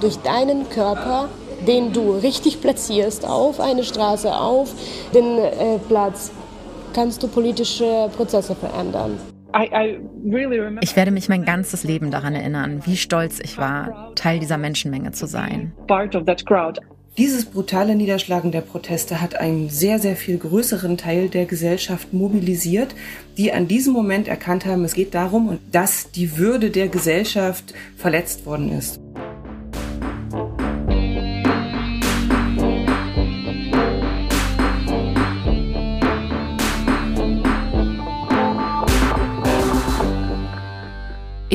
Durch deinen Körper, den du richtig platzierst, auf eine Straße, auf den äh, Platz, kannst du politische Prozesse verändern. Ich werde mich mein ganzes Leben daran erinnern, wie stolz ich war, Teil dieser Menschenmenge zu sein. Dieses brutale Niederschlagen der Proteste hat einen sehr, sehr viel größeren Teil der Gesellschaft mobilisiert, die an diesem Moment erkannt haben, es geht darum, dass die Würde der Gesellschaft verletzt worden ist.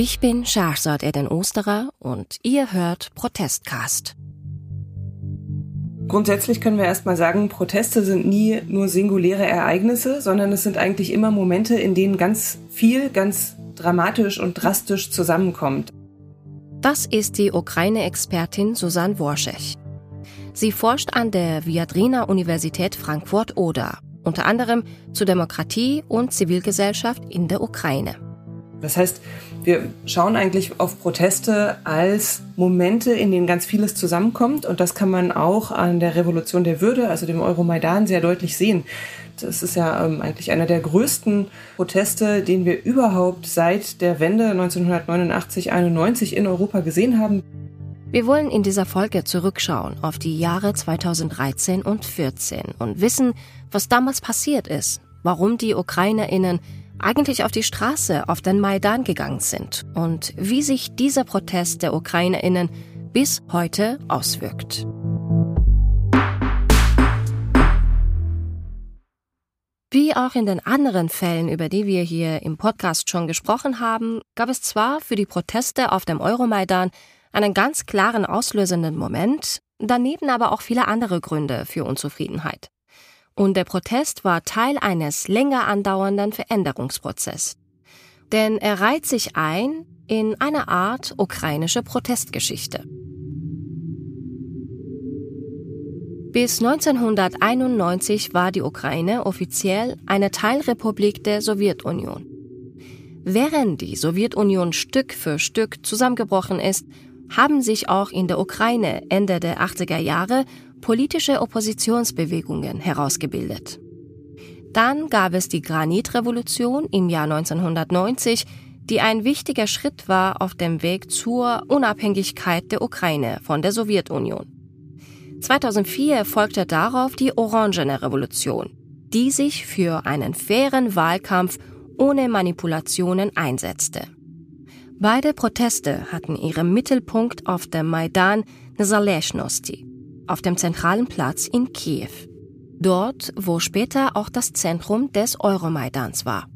Ich bin Shahzad Eden Osterer und ihr hört Protestcast. Grundsätzlich können wir erstmal sagen, Proteste sind nie nur singuläre Ereignisse, sondern es sind eigentlich immer Momente, in denen ganz viel, ganz dramatisch und drastisch zusammenkommt. Das ist die Ukraine-Expertin Susanne Worschech. Sie forscht an der Viadrina Universität Frankfurt-Oder, unter anderem zu Demokratie und Zivilgesellschaft in der Ukraine. Das heißt, wir schauen eigentlich auf Proteste als Momente, in denen ganz vieles zusammenkommt. Und das kann man auch an der Revolution der Würde, also dem Euromaidan, sehr deutlich sehen. Das ist ja ähm, eigentlich einer der größten Proteste, den wir überhaupt seit der Wende 1989-91 in Europa gesehen haben. Wir wollen in dieser Folge zurückschauen auf die Jahre 2013 und 2014 und wissen, was damals passiert ist, warum die Ukrainerinnen eigentlich auf die Straße, auf den Maidan gegangen sind und wie sich dieser Protest der Ukrainerinnen bis heute auswirkt. Wie auch in den anderen Fällen, über die wir hier im Podcast schon gesprochen haben, gab es zwar für die Proteste auf dem Euromaidan einen ganz klaren auslösenden Moment, daneben aber auch viele andere Gründe für Unzufriedenheit und der Protest war Teil eines länger andauernden Veränderungsprozesses. Denn er reiht sich ein in eine Art ukrainische Protestgeschichte. Bis 1991 war die Ukraine offiziell eine Teilrepublik der Sowjetunion. Während die Sowjetunion Stück für Stück zusammengebrochen ist, haben sich auch in der Ukraine Ende der 80er Jahre politische Oppositionsbewegungen herausgebildet. Dann gab es die Granitrevolution im Jahr 1990, die ein wichtiger Schritt war auf dem Weg zur Unabhängigkeit der Ukraine von der Sowjetunion. 2004 folgte darauf die Orangene Revolution, die sich für einen fairen Wahlkampf ohne Manipulationen einsetzte. Beide Proteste hatten ihren Mittelpunkt auf dem Maidan Nezalezhnosti, auf dem zentralen Platz in Kiew. Dort, wo später auch das Zentrum des Euromaidans war.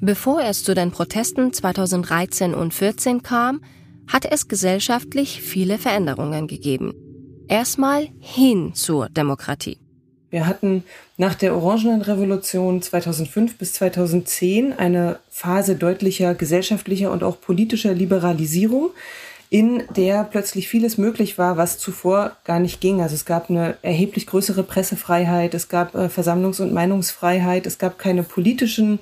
Bevor es zu den Protesten 2013 und 2014 kam, hatte es gesellschaftlich viele Veränderungen gegeben. Erstmal hin zur Demokratie. Wir hatten nach der Orangenen Revolution 2005 bis 2010 eine Phase deutlicher gesellschaftlicher und auch politischer Liberalisierung in der plötzlich vieles möglich war, was zuvor gar nicht ging. Also es gab eine erheblich größere Pressefreiheit, es gab äh, Versammlungs- und Meinungsfreiheit, es gab keine politischen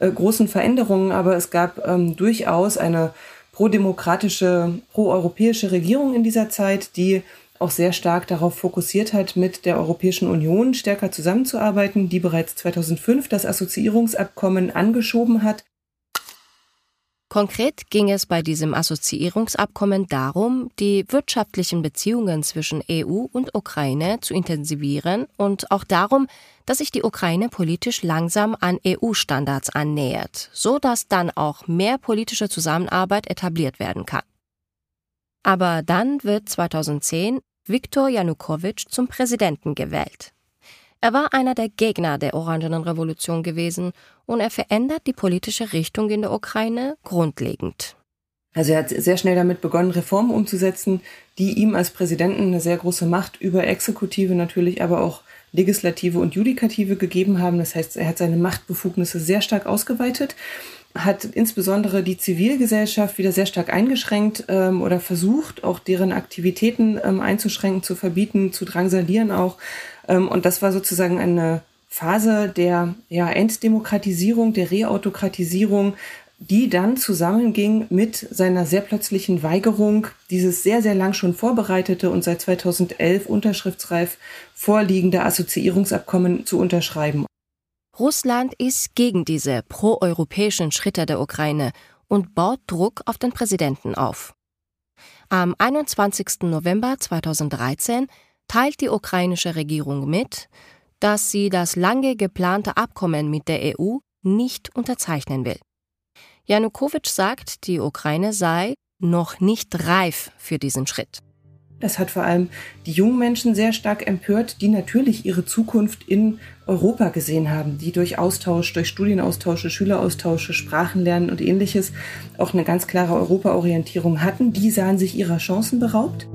äh, großen Veränderungen, aber es gab ähm, durchaus eine pro-demokratische, pro-europäische Regierung in dieser Zeit, die auch sehr stark darauf fokussiert hat, mit der Europäischen Union stärker zusammenzuarbeiten, die bereits 2005 das Assoziierungsabkommen angeschoben hat Konkret ging es bei diesem Assoziierungsabkommen darum, die wirtschaftlichen Beziehungen zwischen EU und Ukraine zu intensivieren und auch darum, dass sich die Ukraine politisch langsam an EU-Standards annähert, so dass dann auch mehr politische Zusammenarbeit etabliert werden kann. Aber dann wird 2010 Viktor Janukowitsch zum Präsidenten gewählt. Er war einer der Gegner der Orangenen Revolution gewesen und er verändert die politische Richtung in der Ukraine grundlegend. Also er hat sehr schnell damit begonnen, Reformen umzusetzen, die ihm als Präsidenten eine sehr große Macht über Exekutive natürlich, aber auch Legislative und Judikative gegeben haben. Das heißt, er hat seine Machtbefugnisse sehr stark ausgeweitet, hat insbesondere die Zivilgesellschaft wieder sehr stark eingeschränkt ähm, oder versucht, auch deren Aktivitäten ähm, einzuschränken, zu verbieten, zu drangsalieren auch. Ähm, und das war sozusagen eine Phase der ja, Enddemokratisierung, der Reautokratisierung, die dann zusammenging mit seiner sehr plötzlichen Weigerung, dieses sehr, sehr lang schon vorbereitete und seit 2011 unterschriftsreif vorliegende Assoziierungsabkommen zu unterschreiben. Russland ist gegen diese proeuropäischen Schritte der Ukraine und baut Druck auf den Präsidenten auf. Am 21. November 2013 teilt die ukrainische Regierung mit, dass sie das lange geplante Abkommen mit der EU nicht unterzeichnen will. Janukowitsch sagt, die Ukraine sei noch nicht reif für diesen Schritt. Das hat vor allem die jungen Menschen sehr stark empört, die natürlich ihre Zukunft in Europa gesehen haben, die durch Austausch, durch Studienaustausche, Schüleraustausche, Sprachenlernen und ähnliches auch eine ganz klare Europaorientierung hatten. Die sahen sich ihrer Chancen beraubt.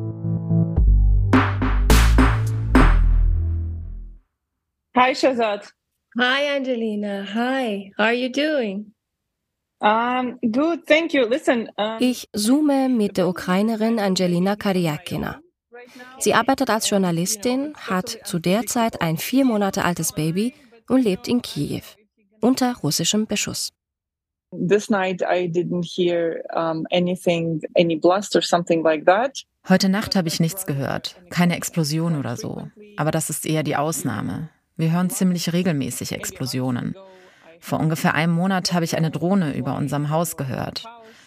Hi, Shazad. Hi, Angelina. Hi. How are you doing? Ich zoome mit der Ukrainerin Angelina Karyakina. Sie arbeitet als Journalistin, hat zu der Zeit ein vier Monate altes Baby und lebt in Kiew unter russischem Beschuss. This night I didn't hear um, anything, any blast or something like that. Heute Nacht habe ich nichts gehört, keine Explosion oder so. Aber das ist eher die Ausnahme. Wir hören ziemlich regelmäßig Explosionen. Vor ungefähr einem Monat habe ich eine Drohne über unserem Haus gehört.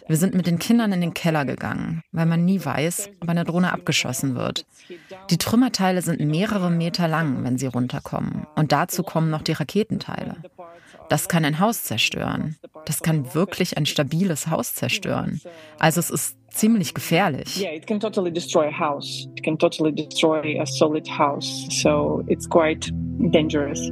Wir sind mit den Kindern in den Keller gegangen, weil man nie weiß, ob eine Drohne abgeschossen wird. Die Trümmerteile sind mehrere Meter lang, wenn sie runterkommen. Und dazu kommen noch die Raketenteile. Das kann ein Haus zerstören. Das kann wirklich ein stabiles Haus zerstören. Also es ist ziemlich gefährlich. Yeah, it can totally destroy a house. It can totally destroy a solid house. So it's quite dangerous.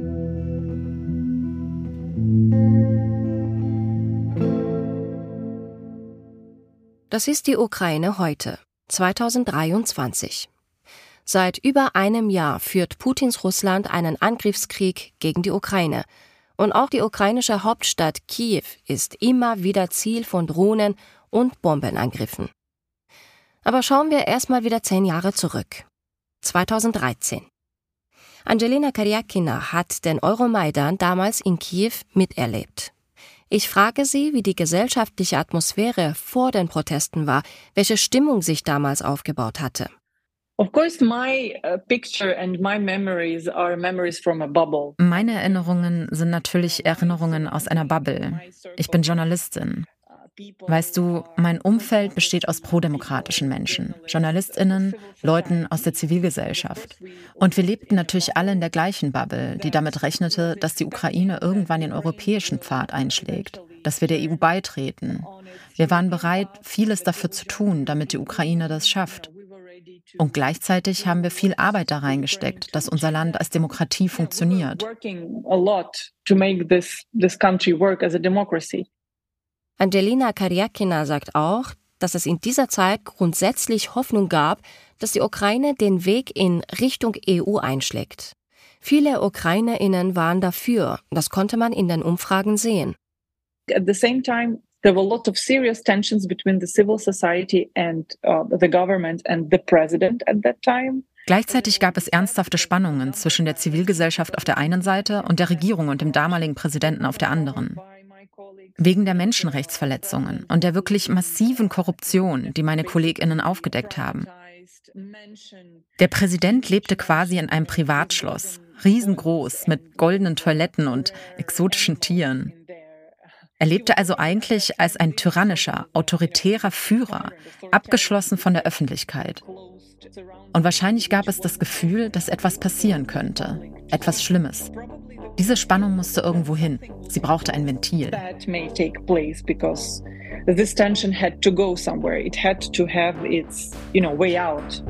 Das ist die Ukraine heute, 2023. Seit über einem Jahr führt Putins Russland einen Angriffskrieg gegen die Ukraine. Und auch die ukrainische Hauptstadt Kiew ist immer wieder Ziel von Drohnen und Bombenangriffen. Aber schauen wir erstmal wieder zehn Jahre zurück. 2013. Angelina Karyakina hat den Euromaidan damals in Kiew miterlebt. Ich frage sie, wie die gesellschaftliche Atmosphäre vor den Protesten war, welche Stimmung sich damals aufgebaut hatte. Of course, my uh, picture and my memories are memories from a bubble. Meine Erinnerungen sind natürlich Erinnerungen aus einer Bubble. Ich bin Journalistin. Weißt du, mein Umfeld besteht aus prodemokratischen Menschen, Journalistinnen, Leuten aus der Zivilgesellschaft. Und wir lebten natürlich alle in der gleichen Bubble, die damit rechnete, dass die Ukraine irgendwann den europäischen Pfad einschlägt, dass wir der EU beitreten. Wir waren bereit, vieles dafür zu tun, damit die Ukraine das schafft. Und gleichzeitig haben wir viel Arbeit da reingesteckt, dass unser Land als Demokratie funktioniert. Angelina Karyakina sagt auch, dass es in dieser Zeit grundsätzlich Hoffnung gab, dass die Ukraine den Weg in Richtung EU einschlägt. Viele Ukrainerinnen waren dafür, das konnte man in den Umfragen sehen. At the same time, there were a lot of serious tensions between the civil society and uh, the government and the president at that time. Gleichzeitig gab es ernsthafte Spannungen zwischen der Zivilgesellschaft auf der einen Seite und der Regierung und dem damaligen Präsidenten auf der anderen. Wegen der Menschenrechtsverletzungen und der wirklich massiven Korruption, die meine Kolleginnen aufgedeckt haben. Der Präsident lebte quasi in einem Privatschloss, riesengroß, mit goldenen Toiletten und exotischen Tieren. Er lebte also eigentlich als ein tyrannischer, autoritärer Führer, abgeschlossen von der Öffentlichkeit. Und wahrscheinlich gab es das Gefühl, dass etwas passieren könnte, etwas Schlimmes. Diese Spannung musste irgendwo hin. Sie brauchte ein Ventil. This tension had to go somewhere. It had to have its, you know, way out.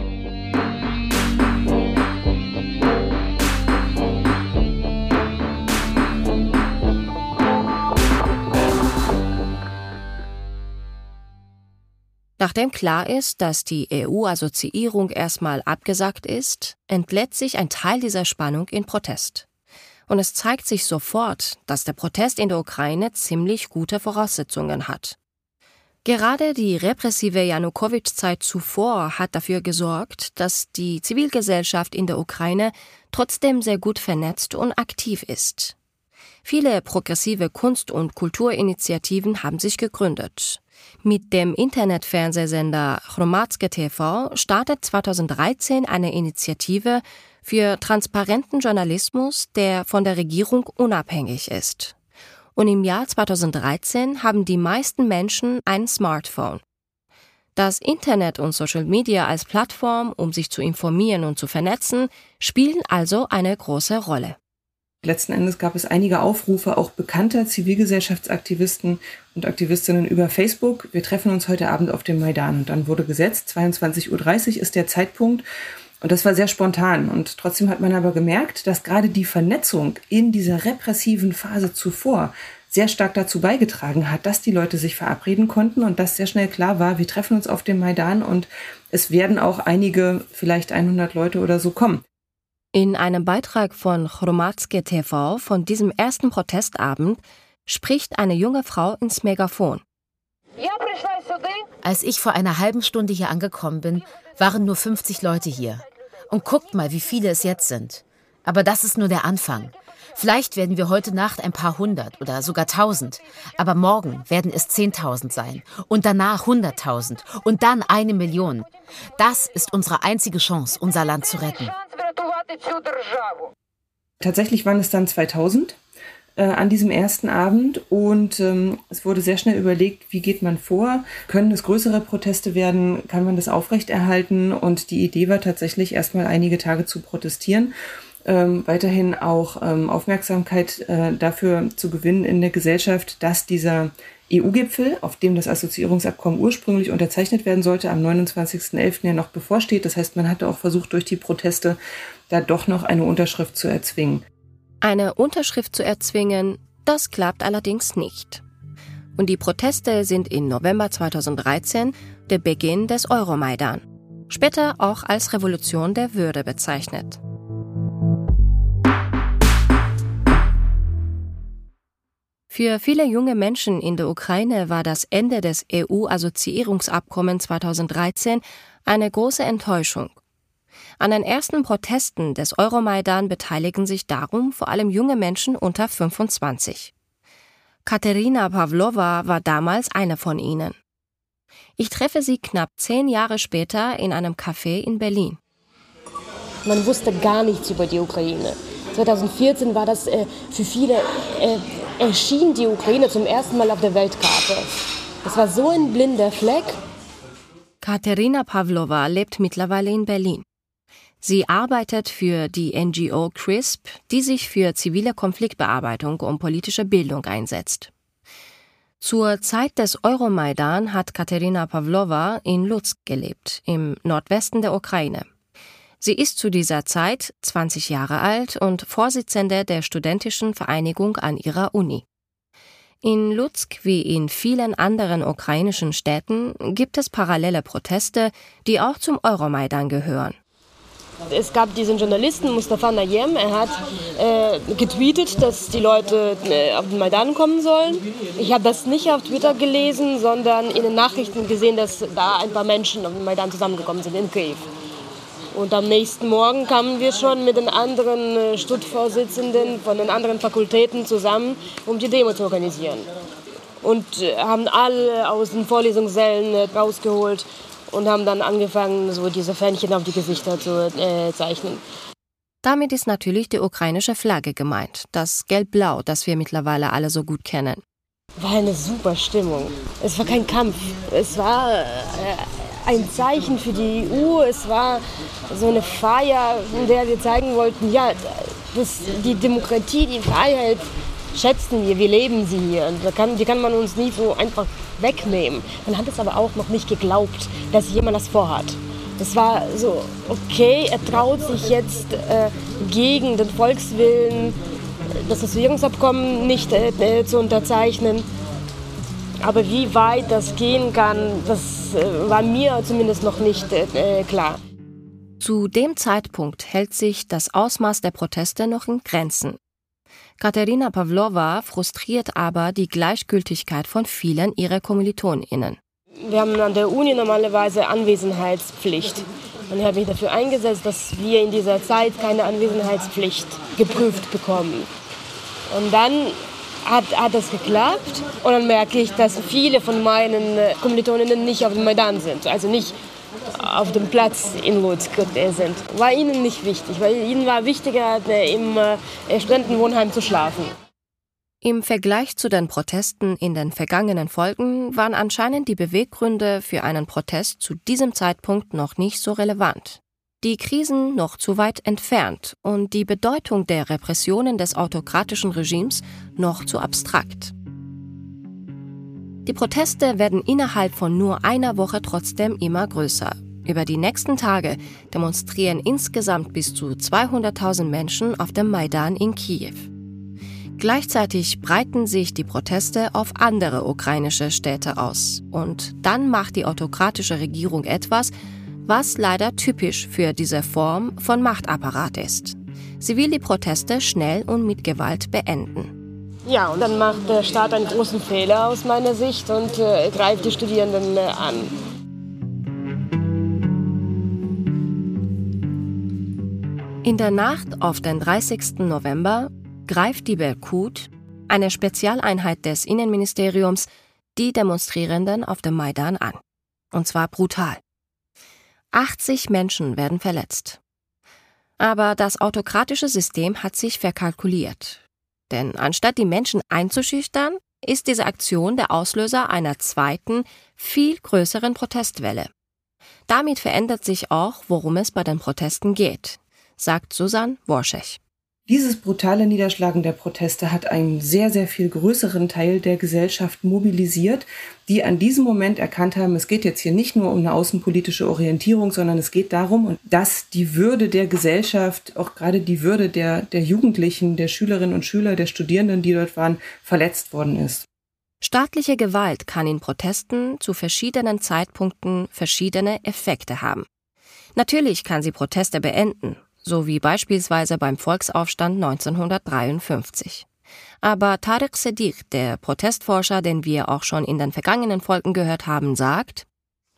Nachdem klar ist, dass die EU-Assoziierung erstmal abgesagt ist, entlädt sich ein Teil dieser Spannung in Protest. Und es zeigt sich sofort, dass der Protest in der Ukraine ziemlich gute Voraussetzungen hat. Gerade die repressive Janukowitsch-Zeit zuvor hat dafür gesorgt, dass die Zivilgesellschaft in der Ukraine trotzdem sehr gut vernetzt und aktiv ist. Viele progressive Kunst- und Kulturinitiativen haben sich gegründet. Mit dem Internetfernsehsender Chromatske TV startet 2013 eine Initiative für transparenten Journalismus, der von der Regierung unabhängig ist. Und im Jahr 2013 haben die meisten Menschen ein Smartphone. Das Internet und Social Media als Plattform, um sich zu informieren und zu vernetzen, spielen also eine große Rolle. Letzten Endes gab es einige Aufrufe auch bekannter Zivilgesellschaftsaktivisten und Aktivistinnen über Facebook. Wir treffen uns heute Abend auf dem Maidan. Und dann wurde gesetzt, 22.30 Uhr ist der Zeitpunkt. Und das war sehr spontan. Und trotzdem hat man aber gemerkt, dass gerade die Vernetzung in dieser repressiven Phase zuvor sehr stark dazu beigetragen hat, dass die Leute sich verabreden konnten und dass sehr schnell klar war, wir treffen uns auf dem Maidan und es werden auch einige, vielleicht 100 Leute oder so kommen. In einem Beitrag von Chromatske TV von diesem ersten Protestabend spricht eine junge Frau ins Megafon. Als ich vor einer halben Stunde hier angekommen bin, waren nur 50 Leute hier. Und guckt mal, wie viele es jetzt sind. Aber das ist nur der Anfang. Vielleicht werden wir heute Nacht ein paar hundert oder sogar tausend. Aber morgen werden es zehntausend sein. Und danach hunderttausend. Und dann eine Million. Das ist unsere einzige Chance, unser Land zu retten. Tatsächlich waren es dann 2000 äh, an diesem ersten Abend und ähm, es wurde sehr schnell überlegt, wie geht man vor? Können es größere Proteste werden? Kann man das aufrechterhalten? Und die Idee war tatsächlich erstmal einige Tage zu protestieren. Ähm, weiterhin auch ähm, Aufmerksamkeit äh, dafür zu gewinnen in der Gesellschaft, dass dieser EU-Gipfel, auf dem das Assoziierungsabkommen ursprünglich unterzeichnet werden sollte, am 29.11. ja noch bevorsteht. Das heißt, man hatte auch versucht, durch die Proteste da doch noch eine Unterschrift zu erzwingen. Eine Unterschrift zu erzwingen, das klappt allerdings nicht. Und die Proteste sind im November 2013 der Beginn des Euromaidan, später auch als Revolution der Würde bezeichnet. Für viele junge Menschen in der Ukraine war das Ende des EU-Assoziierungsabkommens 2013 eine große Enttäuschung. An den ersten Protesten des Euromaidan beteiligen sich darum vor allem junge Menschen unter 25. Katerina Pavlova war damals eine von ihnen. Ich treffe sie knapp zehn Jahre später in einem Café in Berlin. Man wusste gar nichts über die Ukraine. 2014 war das äh, für viele, äh, erschien die Ukraine zum ersten Mal auf der Weltkarte. Es war so ein blinder Fleck. Katerina Pavlova lebt mittlerweile in Berlin. Sie arbeitet für die NGO CRISP, die sich für zivile Konfliktbearbeitung und politische Bildung einsetzt. Zur Zeit des Euromaidan hat Katerina Pavlova in Lutsk gelebt, im Nordwesten der Ukraine. Sie ist zu dieser Zeit 20 Jahre alt und Vorsitzende der Studentischen Vereinigung an ihrer Uni. In Lutsk wie in vielen anderen ukrainischen Städten gibt es parallele Proteste, die auch zum Euromaidan gehören. Es gab diesen Journalisten Mustafa Nayem, er hat äh, getweetet, dass die Leute äh, auf den Maidan kommen sollen. Ich habe das nicht auf Twitter gelesen, sondern in den Nachrichten gesehen, dass da ein paar Menschen auf den Maidan zusammengekommen sind in Kiew. Und am nächsten Morgen kamen wir schon mit den anderen äh, Stuttvorsitzenden von den anderen Fakultäten zusammen, um die Demo zu organisieren. Und äh, haben alle aus den Vorlesungssälen äh, rausgeholt und haben dann angefangen, so diese Fähnchen auf die Gesichter zu äh, zeichnen. Damit ist natürlich die ukrainische Flagge gemeint, das Gelb-Blau, das wir mittlerweile alle so gut kennen. War eine super Stimmung. Es war kein Kampf. Es war äh, ein Zeichen für die EU. Es war so eine Feier, in der wir zeigen wollten, ja, das, die Demokratie, die Freiheit schätzen wir, wir leben sie hier. Und kann, die kann man uns nie so einfach wegnehmen. Man hat es aber auch noch nicht geglaubt, dass jemand das vorhat. Es war so, okay, er traut sich jetzt äh, gegen den Volkswillen das Assoziierungsabkommen nicht äh, äh, zu unterzeichnen. Aber wie weit das gehen kann, das äh, war mir zumindest noch nicht äh, klar. Zu dem Zeitpunkt hält sich das Ausmaß der Proteste noch in Grenzen. Katerina Pavlova frustriert aber die Gleichgültigkeit von vielen ihrer KommilitonInnen. Wir haben an der Uni normalerweise Anwesenheitspflicht. Und ich habe mich dafür eingesetzt, dass wir in dieser Zeit keine Anwesenheitspflicht geprüft bekommen. Und dann hat, hat das geklappt und dann merke ich, dass viele von meinen äh, Kommilitoninnen nicht auf dem Maidan sind, also nicht auf dem Platz in Lutsk sind. War ihnen nicht wichtig, weil ihnen war wichtiger, äh, im Studentenwohnheim zu schlafen. Im Vergleich zu den Protesten in den vergangenen Folgen waren anscheinend die Beweggründe für einen Protest zu diesem Zeitpunkt noch nicht so relevant. Die Krisen noch zu weit entfernt und die Bedeutung der Repressionen des autokratischen Regimes noch zu abstrakt. Die Proteste werden innerhalb von nur einer Woche trotzdem immer größer. Über die nächsten Tage demonstrieren insgesamt bis zu 200.000 Menschen auf dem Maidan in Kiew. Gleichzeitig breiten sich die Proteste auf andere ukrainische Städte aus. Und dann macht die autokratische Regierung etwas, was leider typisch für diese Form von Machtapparat ist. Sie will die Proteste schnell und mit Gewalt beenden. Ja, und dann macht der Staat einen großen Fehler aus meiner Sicht und äh, greift die Studierenden äh, an. In der Nacht auf den 30. November greift die Berkut, eine Spezialeinheit des Innenministeriums, die Demonstrierenden auf dem Maidan an. Und zwar brutal. 80 Menschen werden verletzt. Aber das autokratische System hat sich verkalkuliert. Denn anstatt die Menschen einzuschüchtern, ist diese Aktion der Auslöser einer zweiten, viel größeren Protestwelle. Damit verändert sich auch, worum es bei den Protesten geht, sagt Susan Worschech. Dieses brutale Niederschlagen der Proteste hat einen sehr, sehr viel größeren Teil der Gesellschaft mobilisiert, die an diesem Moment erkannt haben, es geht jetzt hier nicht nur um eine außenpolitische Orientierung, sondern es geht darum, dass die Würde der Gesellschaft, auch gerade die Würde der, der Jugendlichen, der Schülerinnen und Schüler, der Studierenden, die dort waren, verletzt worden ist. Staatliche Gewalt kann in Protesten zu verschiedenen Zeitpunkten verschiedene Effekte haben. Natürlich kann sie Proteste beenden so wie beispielsweise beim Volksaufstand 1953. Aber Tarek Sediq, der Protestforscher, den wir auch schon in den vergangenen Folgen gehört haben, sagt,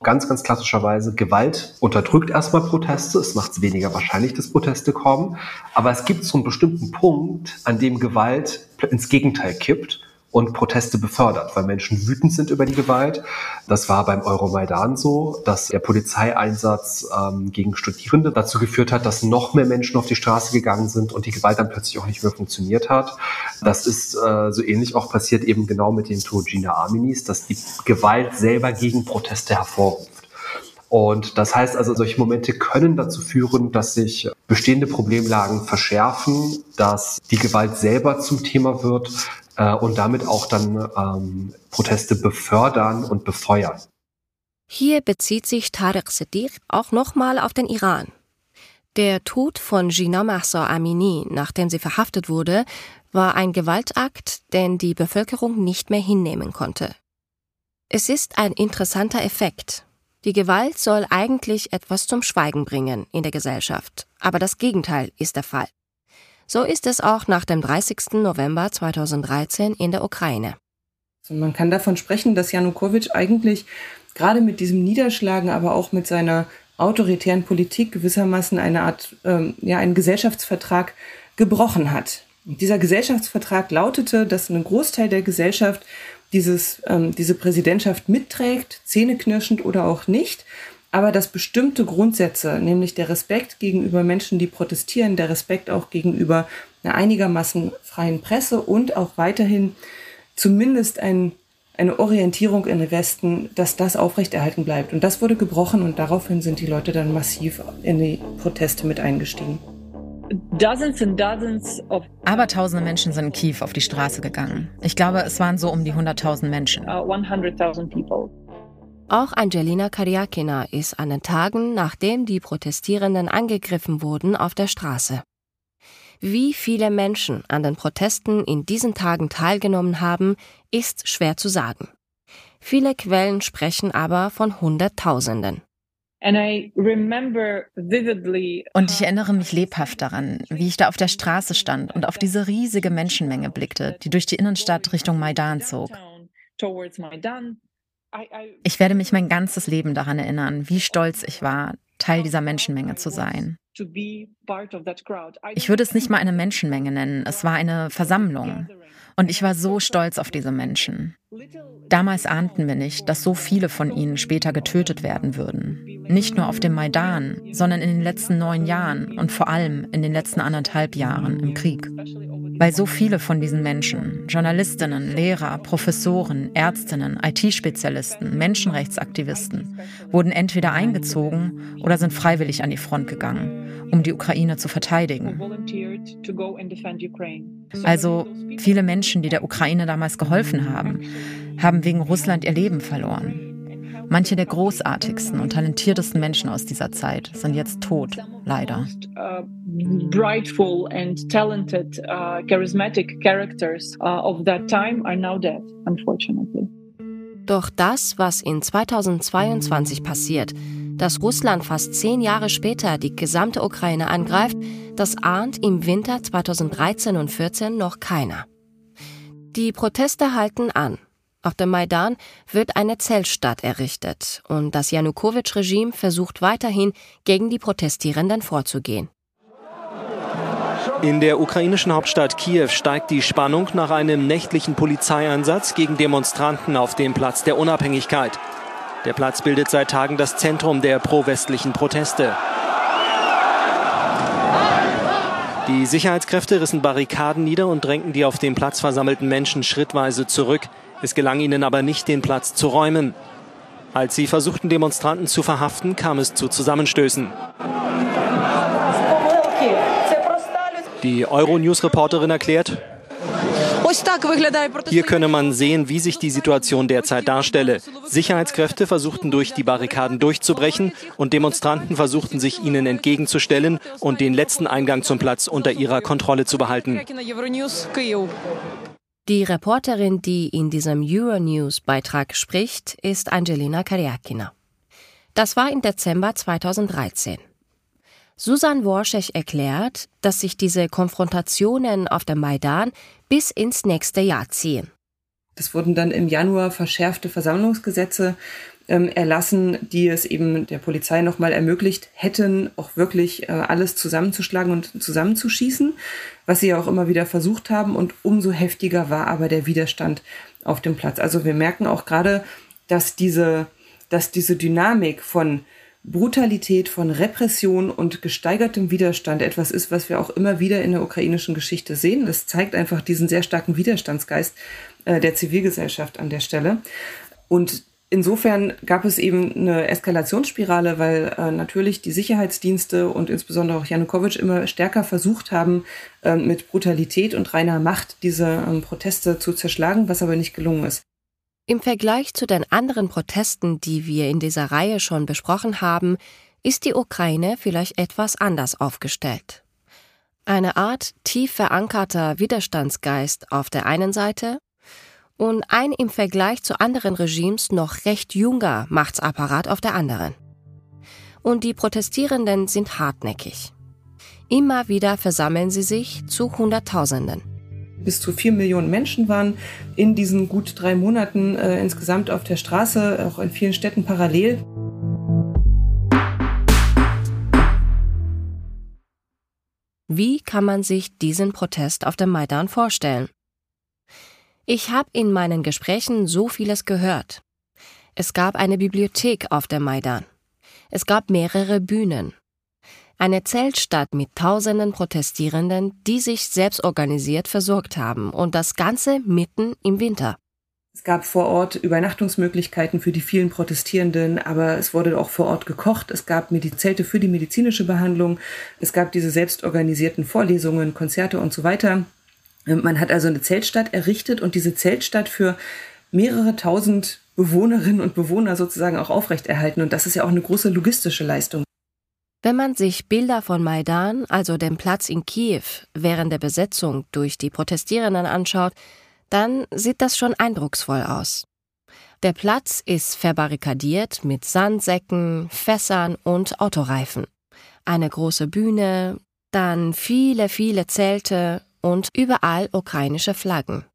Ganz, ganz klassischerweise, Gewalt unterdrückt erstmal Proteste, es macht es weniger wahrscheinlich, dass Proteste kommen, aber es gibt so einen bestimmten Punkt, an dem Gewalt ins Gegenteil kippt und Proteste befördert, weil Menschen wütend sind über die Gewalt. Das war beim Euromaidan so, dass der Polizeieinsatz ähm, gegen Studierende dazu geführt hat, dass noch mehr Menschen auf die Straße gegangen sind und die Gewalt dann plötzlich auch nicht mehr funktioniert hat. Das ist äh, so ähnlich auch passiert eben genau mit den Togina Aminis, dass die Gewalt selber gegen Proteste hervorruft. Und das heißt also, solche Momente können dazu führen, dass sich bestehende Problemlagen verschärfen, dass die Gewalt selber zum Thema wird, äh, und damit auch dann ähm, Proteste befördern und befeuern. Hier bezieht sich Tariq Siddiq auch nochmal auf den Iran. Der Tod von Gina Mahsa Amini, nachdem sie verhaftet wurde, war ein Gewaltakt, den die Bevölkerung nicht mehr hinnehmen konnte. Es ist ein interessanter Effekt. Die Gewalt soll eigentlich etwas zum Schweigen bringen in der Gesellschaft, aber das Gegenteil ist der Fall. So ist es auch nach dem 30. November 2013 in der Ukraine. Man kann davon sprechen, dass Janukowitsch eigentlich gerade mit diesem Niederschlagen, aber auch mit seiner autoritären Politik gewissermaßen eine Art, ähm, ja, einen Gesellschaftsvertrag gebrochen hat. Dieser Gesellschaftsvertrag lautete, dass ein Großteil der Gesellschaft dieses, ähm, diese Präsidentschaft mitträgt, zähneknirschend oder auch nicht, aber dass bestimmte Grundsätze, nämlich der Respekt gegenüber Menschen, die protestieren, der Respekt auch gegenüber einer einigermaßen freien Presse und auch weiterhin zumindest ein, eine Orientierung in den Westen, dass das aufrechterhalten bleibt. Und das wurde gebrochen und daraufhin sind die Leute dann massiv in die Proteste mit eingestiegen. Aber tausende Menschen sind in Kiew auf die Straße gegangen. Ich glaube, es waren so um die 100.000 Menschen. Uh, auch Angelina Kariakina ist an den Tagen, nachdem die Protestierenden angegriffen wurden, auf der Straße. Wie viele Menschen an den Protesten in diesen Tagen teilgenommen haben, ist schwer zu sagen. Viele Quellen sprechen aber von Hunderttausenden. Und ich erinnere mich lebhaft daran, wie ich da auf der Straße stand und auf diese riesige Menschenmenge blickte, die durch die Innenstadt Richtung Maidan zog. Ich werde mich mein ganzes Leben daran erinnern, wie stolz ich war, Teil dieser Menschenmenge zu sein. Ich würde es nicht mal eine Menschenmenge nennen, es war eine Versammlung. Und ich war so stolz auf diese Menschen. Damals ahnten wir nicht, dass so viele von ihnen später getötet werden würden. Nicht nur auf dem Maidan, sondern in den letzten neun Jahren und vor allem in den letzten anderthalb Jahren im Krieg. Weil so viele von diesen Menschen, Journalistinnen, Lehrer, Professoren, Ärztinnen, IT-Spezialisten, Menschenrechtsaktivisten, wurden entweder eingezogen oder sind freiwillig an die Front gegangen, um die Ukraine zu verteidigen. Also viele Menschen, die der Ukraine damals geholfen haben, haben wegen Russland ihr Leben verloren. Manche der großartigsten und talentiertesten Menschen aus dieser Zeit sind jetzt tot, leider. Brightful and talented, uh, charismatic characters uh, of that time are now dead, unfortunately. Doch das, was in 2022 passiert, dass Russland fast zehn Jahre später die gesamte Ukraine angreift, das ahnt im Winter 2013 und 2014 noch keiner. Die Proteste halten an. Auf dem Maidan wird eine Zeltstadt errichtet und das Janukowitsch-Regime versucht weiterhin, gegen die Protestierenden vorzugehen. In der ukrainischen Hauptstadt Kiew steigt die Spannung nach einem nächtlichen Polizeieinsatz gegen Demonstranten auf dem Platz der Unabhängigkeit. Der Platz bildet seit Tagen das Zentrum der pro-westlichen Proteste. Die Sicherheitskräfte rissen Barrikaden nieder und drängten die auf dem Platz versammelten Menschen schrittweise zurück. Es gelang ihnen aber nicht, den Platz zu räumen. Als sie versuchten, Demonstranten zu verhaften, kam es zu Zusammenstößen. Die Euronews-Reporterin erklärt, hier könne man sehen, wie sich die Situation derzeit darstelle. Sicherheitskräfte versuchten durch die Barrikaden durchzubrechen und Demonstranten versuchten sich ihnen entgegenzustellen und den letzten Eingang zum Platz unter ihrer Kontrolle zu behalten. Die Reporterin, die in diesem Euronews-Beitrag spricht, ist Angelina Karyakina. Das war im Dezember 2013. Susan Worschech erklärt, dass sich diese Konfrontationen auf dem Maidan bis ins nächste Jahr ziehen. Es wurden dann im Januar verschärfte Versammlungsgesetze ähm, erlassen, die es eben der Polizei nochmal ermöglicht hätten, auch wirklich äh, alles zusammenzuschlagen und zusammenzuschießen, was sie ja auch immer wieder versucht haben. Und umso heftiger war aber der Widerstand auf dem Platz. Also wir merken auch gerade, dass diese, dass diese Dynamik von Brutalität, von Repression und gesteigertem Widerstand etwas ist, was wir auch immer wieder in der ukrainischen Geschichte sehen. Das zeigt einfach diesen sehr starken Widerstandsgeist äh, der Zivilgesellschaft an der Stelle. Und insofern gab es eben eine Eskalationsspirale, weil äh, natürlich die Sicherheitsdienste und insbesondere auch Janukowitsch immer stärker versucht haben, äh, mit Brutalität und reiner Macht diese ähm, Proteste zu zerschlagen, was aber nicht gelungen ist. Im Vergleich zu den anderen Protesten, die wir in dieser Reihe schon besprochen haben, ist die Ukraine vielleicht etwas anders aufgestellt. Eine Art tief verankerter Widerstandsgeist auf der einen Seite und ein im Vergleich zu anderen Regimes noch recht junger Machtsapparat auf der anderen. Und die Protestierenden sind hartnäckig. Immer wieder versammeln sie sich zu Hunderttausenden. Bis zu vier Millionen Menschen waren in diesen gut drei Monaten äh, insgesamt auf der Straße, auch in vielen Städten parallel. Wie kann man sich diesen Protest auf dem Maidan vorstellen? Ich habe in meinen Gesprächen so vieles gehört. Es gab eine Bibliothek auf der Maidan. Es gab mehrere Bühnen. Eine Zeltstadt mit tausenden Protestierenden, die sich selbst organisiert versorgt haben und das Ganze mitten im Winter. Es gab vor Ort Übernachtungsmöglichkeiten für die vielen Protestierenden, aber es wurde auch vor Ort gekocht. Es gab Zelte für die medizinische Behandlung. Es gab diese selbstorganisierten Vorlesungen, Konzerte und so weiter. Man hat also eine Zeltstadt errichtet und diese Zeltstadt für mehrere tausend Bewohnerinnen und Bewohner sozusagen auch aufrechterhalten. Und das ist ja auch eine große logistische Leistung. Wenn man sich Bilder von Maidan, also dem Platz in Kiew, während der Besetzung durch die Protestierenden anschaut, dann sieht das schon eindrucksvoll aus. Der Platz ist verbarrikadiert mit Sandsäcken, Fässern und Autoreifen. Eine große Bühne, dann viele, viele Zelte und überall ukrainische Flaggen.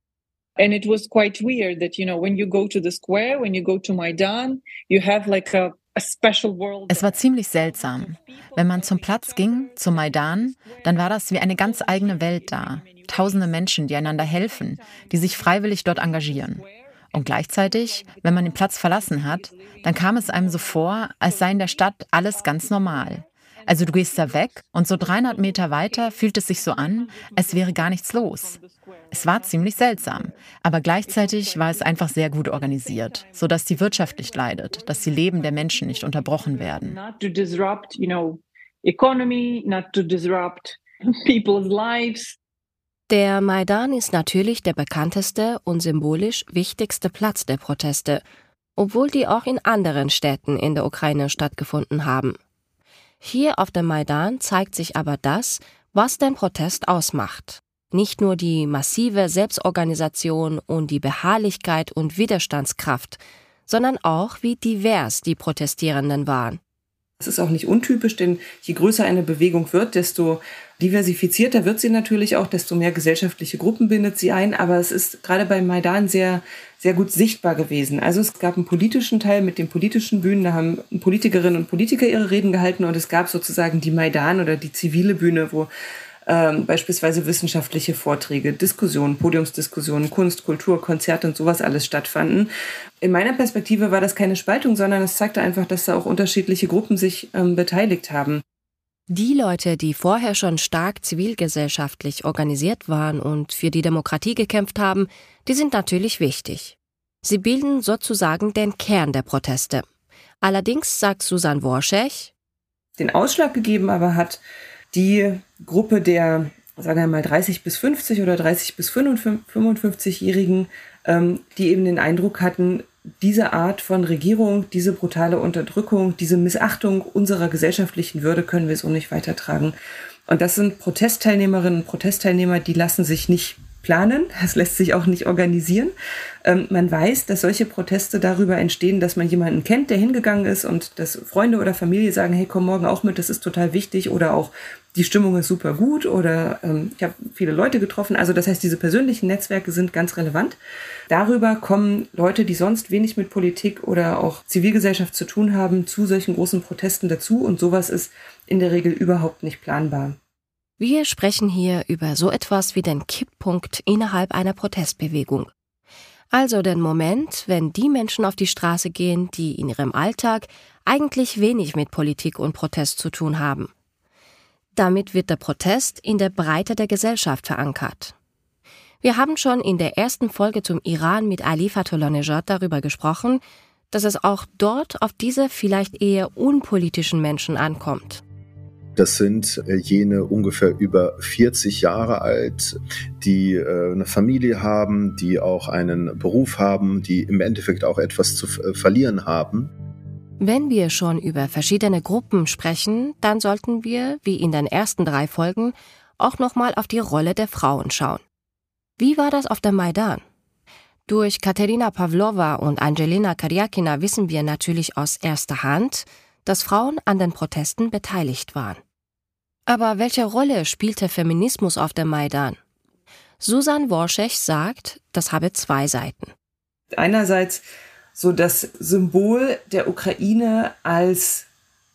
And it was quite weird that, you know, when you go to the square, when you go to Maidan, you have like a Es war ziemlich seltsam. Wenn man zum Platz ging, zum Maidan, dann war das wie eine ganz eigene Welt da. Tausende Menschen, die einander helfen, die sich freiwillig dort engagieren. Und gleichzeitig, wenn man den Platz verlassen hat, dann kam es einem so vor, als sei in der Stadt alles ganz normal. Also du gehst da weg und so 300 Meter weiter fühlt es sich so an, als wäre gar nichts los. Es war ziemlich seltsam, aber gleichzeitig war es einfach sehr gut organisiert, sodass die Wirtschaft nicht leidet, dass die Leben der Menschen nicht unterbrochen werden. Der Maidan ist natürlich der bekannteste und symbolisch wichtigste Platz der Proteste, obwohl die auch in anderen Städten in der Ukraine stattgefunden haben. Hier auf dem Maidan zeigt sich aber das, was den Protest ausmacht. Nicht nur die massive Selbstorganisation und die Beharrlichkeit und Widerstandskraft, sondern auch, wie divers die Protestierenden waren. Es ist auch nicht untypisch, denn je größer eine Bewegung wird, desto diversifizierter wird sie natürlich auch, desto mehr gesellschaftliche Gruppen bindet sie ein. Aber es ist gerade beim Maidan sehr, sehr gut sichtbar gewesen. Also es gab einen politischen Teil mit den politischen Bühnen, da haben Politikerinnen und Politiker ihre Reden gehalten und es gab sozusagen die Maidan oder die zivile Bühne, wo ähm, beispielsweise wissenschaftliche Vorträge, Diskussionen, Podiumsdiskussionen, Kunst, Kultur, Konzerte und sowas alles stattfanden. In meiner Perspektive war das keine Spaltung, sondern es zeigte einfach, dass da auch unterschiedliche Gruppen sich ähm, beteiligt haben. Die Leute, die vorher schon stark zivilgesellschaftlich organisiert waren und für die Demokratie gekämpft haben, die sind natürlich wichtig. Sie bilden sozusagen den Kern der Proteste. Allerdings sagt Susan Worschech, den Ausschlag gegeben aber hat die Gruppe der, sagen wir mal, 30 bis 50 oder 30 bis 55-Jährigen, ähm, die eben den Eindruck hatten, diese Art von Regierung, diese brutale Unterdrückung, diese Missachtung unserer gesellschaftlichen Würde können wir so nicht weitertragen. Und das sind Protestteilnehmerinnen und Protestteilnehmer, die lassen sich nicht planen, es lässt sich auch nicht organisieren. Ähm, man weiß, dass solche Proteste darüber entstehen, dass man jemanden kennt, der hingegangen ist und dass Freunde oder Familie sagen, hey, komm morgen auch mit, das ist total wichtig oder auch die Stimmung ist super gut oder ähm, ich habe viele Leute getroffen. Also das heißt, diese persönlichen Netzwerke sind ganz relevant. Darüber kommen Leute, die sonst wenig mit Politik oder auch Zivilgesellschaft zu tun haben, zu solchen großen Protesten dazu und sowas ist in der Regel überhaupt nicht planbar. Wir sprechen hier über so etwas wie den Kipppunkt innerhalb einer Protestbewegung. Also den Moment, wenn die Menschen auf die Straße gehen, die in ihrem Alltag eigentlich wenig mit Politik und Protest zu tun haben. Damit wird der Protest in der Breite der Gesellschaft verankert. Wir haben schon in der ersten Folge zum Iran mit Ali Fatullah darüber gesprochen, dass es auch dort auf diese vielleicht eher unpolitischen Menschen ankommt. Das sind äh, jene ungefähr über 40 Jahre alt, die äh, eine Familie haben, die auch einen Beruf haben, die im Endeffekt auch etwas zu äh, verlieren haben. Wenn wir schon über verschiedene Gruppen sprechen, dann sollten wir, wie in den ersten drei Folgen, auch nochmal auf die Rolle der Frauen schauen. Wie war das auf dem Maidan? Durch Katerina Pavlova und Angelina Karyakina wissen wir natürlich aus erster Hand, dass Frauen an den Protesten beteiligt waren. Aber welche Rolle spielte Feminismus auf dem Maidan? Susan Worschech sagt, das habe zwei Seiten. Einerseits so das Symbol der Ukraine als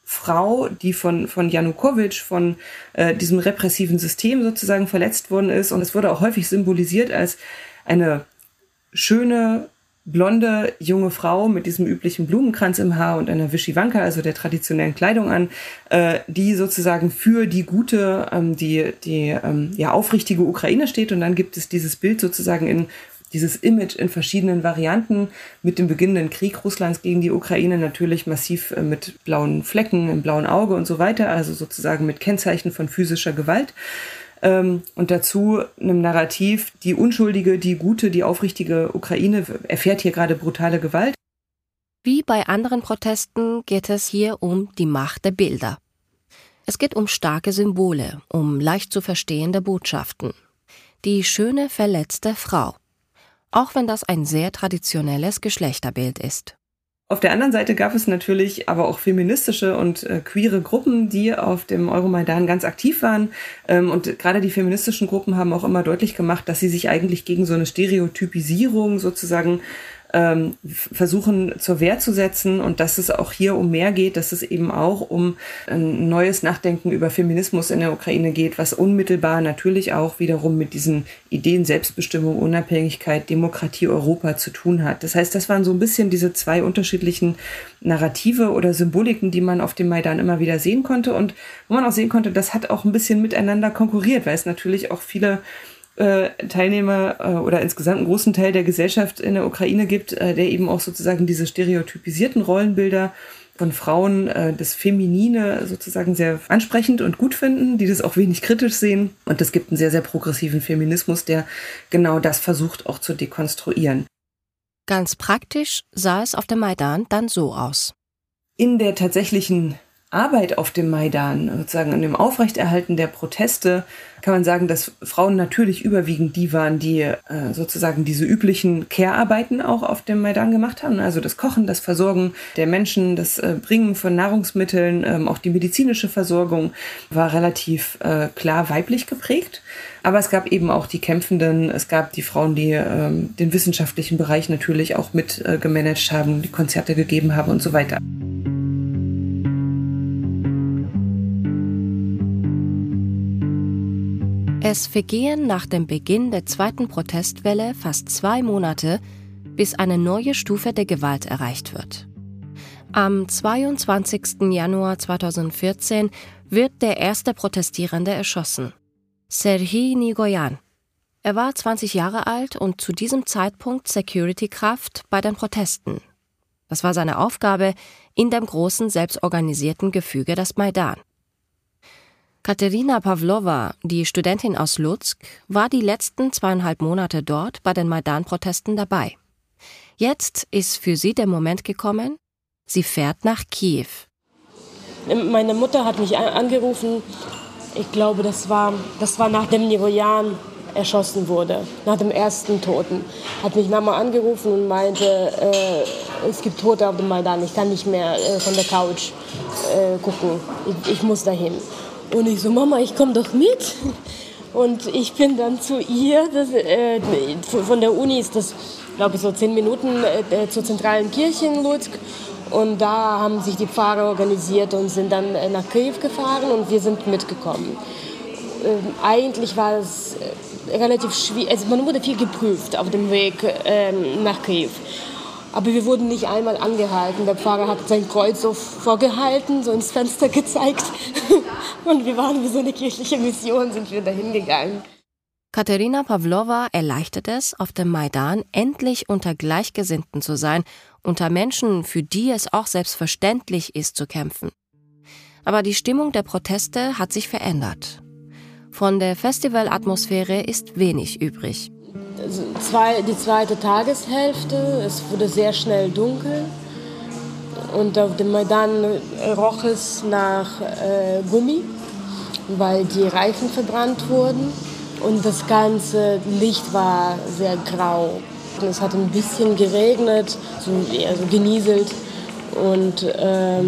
Frau, die von, von Janukowitsch, von äh, diesem repressiven System sozusagen verletzt worden ist. Und es wurde auch häufig symbolisiert als eine schöne, blonde junge Frau mit diesem üblichen Blumenkranz im Haar und einer Wischiwanka, also der traditionellen Kleidung an, äh, die sozusagen für die gute, ähm, die, die ähm, ja, aufrichtige Ukraine steht. Und dann gibt es dieses Bild sozusagen in dieses Image in verschiedenen Varianten mit dem beginnenden Krieg Russlands gegen die Ukraine natürlich massiv äh, mit blauen Flecken im blauen Auge und so weiter, also sozusagen mit Kennzeichen von physischer Gewalt. Ähm, und dazu einem Narrativ, die unschuldige, die gute, die aufrichtige Ukraine erfährt hier gerade brutale Gewalt. Wie bei anderen Protesten geht es hier um die Macht der Bilder. Es geht um starke Symbole, um leicht zu verstehende Botschaften. Die schöne verletzte Frau. Auch wenn das ein sehr traditionelles Geschlechterbild ist. Auf der anderen Seite gab es natürlich aber auch feministische und äh, queere Gruppen, die auf dem Euromaidan ganz aktiv waren. Ähm, und gerade die feministischen Gruppen haben auch immer deutlich gemacht, dass sie sich eigentlich gegen so eine Stereotypisierung sozusagen ähm, versuchen zur Wehr zu setzen und dass es auch hier um mehr geht, dass es eben auch um ein neues Nachdenken über Feminismus in der Ukraine geht, was unmittelbar natürlich auch wiederum mit diesen Ideen Selbstbestimmung, Unabhängigkeit, Demokratie, Europa zu tun hat. Das heißt, das waren so ein bisschen diese zwei unterschiedlichen Narrative oder Symboliken, die man auf dem Maidan immer wieder sehen konnte und wo man auch sehen konnte, das hat auch ein bisschen miteinander konkurriert, weil es natürlich auch viele äh, Teilnehmer äh, oder insgesamt einen großen Teil der Gesellschaft in der Ukraine gibt, äh, der eben auch sozusagen diese stereotypisierten Rollenbilder von Frauen äh, das Feminine sozusagen sehr ansprechend und gut finden, die das auch wenig kritisch sehen. Und es gibt einen sehr, sehr progressiven Feminismus, der genau das versucht auch zu dekonstruieren. Ganz praktisch sah es auf dem Maidan dann so aus. In der tatsächlichen Arbeit auf dem Maidan, sozusagen an dem Aufrechterhalten der Proteste, kann man sagen, dass Frauen natürlich überwiegend die waren, die äh, sozusagen diese üblichen Care-Arbeiten auch auf dem Maidan gemacht haben. Also das Kochen, das Versorgen der Menschen, das äh, Bringen von Nahrungsmitteln, ähm, auch die medizinische Versorgung war relativ äh, klar weiblich geprägt. Aber es gab eben auch die Kämpfenden, es gab die Frauen, die ähm, den wissenschaftlichen Bereich natürlich auch mit äh, gemanagt haben, die Konzerte gegeben haben und so weiter. Es vergehen nach dem Beginn der zweiten Protestwelle fast zwei Monate, bis eine neue Stufe der Gewalt erreicht wird. Am 22. Januar 2014 wird der erste Protestierende erschossen. Serhii Nigoyan. Er war 20 Jahre alt und zu diesem Zeitpunkt Security-Kraft bei den Protesten. Das war seine Aufgabe in dem großen selbstorganisierten Gefüge des Maidan. Katerina Pavlova, die Studentin aus Lutsk, war die letzten zweieinhalb Monate dort bei den Maidan-Protesten dabei. Jetzt ist für sie der Moment gekommen, sie fährt nach Kiew. Meine Mutter hat mich angerufen, ich glaube, das war, das war nachdem Niroyan erschossen wurde, nach dem ersten Toten. Hat mich Mama angerufen und meinte, äh, es gibt Tote auf dem Maidan, ich kann nicht mehr äh, von der Couch äh, gucken, ich, ich muss dahin. Und ich so, Mama, ich komme doch mit. Und ich bin dann zu ihr, das, äh, von der Uni ist das, glaube ich, so zehn Minuten äh, zur zentralen Kirche in Lutsk. Und da haben sich die Pfarrer organisiert und sind dann äh, nach Kiew gefahren und wir sind mitgekommen. Ähm, eigentlich war es äh, relativ schwierig, also man wurde viel geprüft auf dem Weg ähm, nach Kiew. Aber wir wurden nicht einmal angehalten. Der Pfarrer hat sein Kreuz so vorgehalten, so ins Fenster gezeigt. Und wir waren wie so eine kirchliche Mission, sind wir dahin gegangen. Katharina Pavlova erleichtert es, auf dem Maidan endlich unter Gleichgesinnten zu sein, unter Menschen, für die es auch selbstverständlich ist zu kämpfen. Aber die Stimmung der Proteste hat sich verändert. Von der Festivalatmosphäre ist wenig übrig zwei, die zweite Tageshälfte. Es wurde sehr schnell dunkel. Und auf dem Maidan roch es nach äh, Gummi, weil die Reifen verbrannt wurden. Und das ganze Licht war sehr grau. Es hat ein bisschen geregnet, so, also genieselt. Und äh,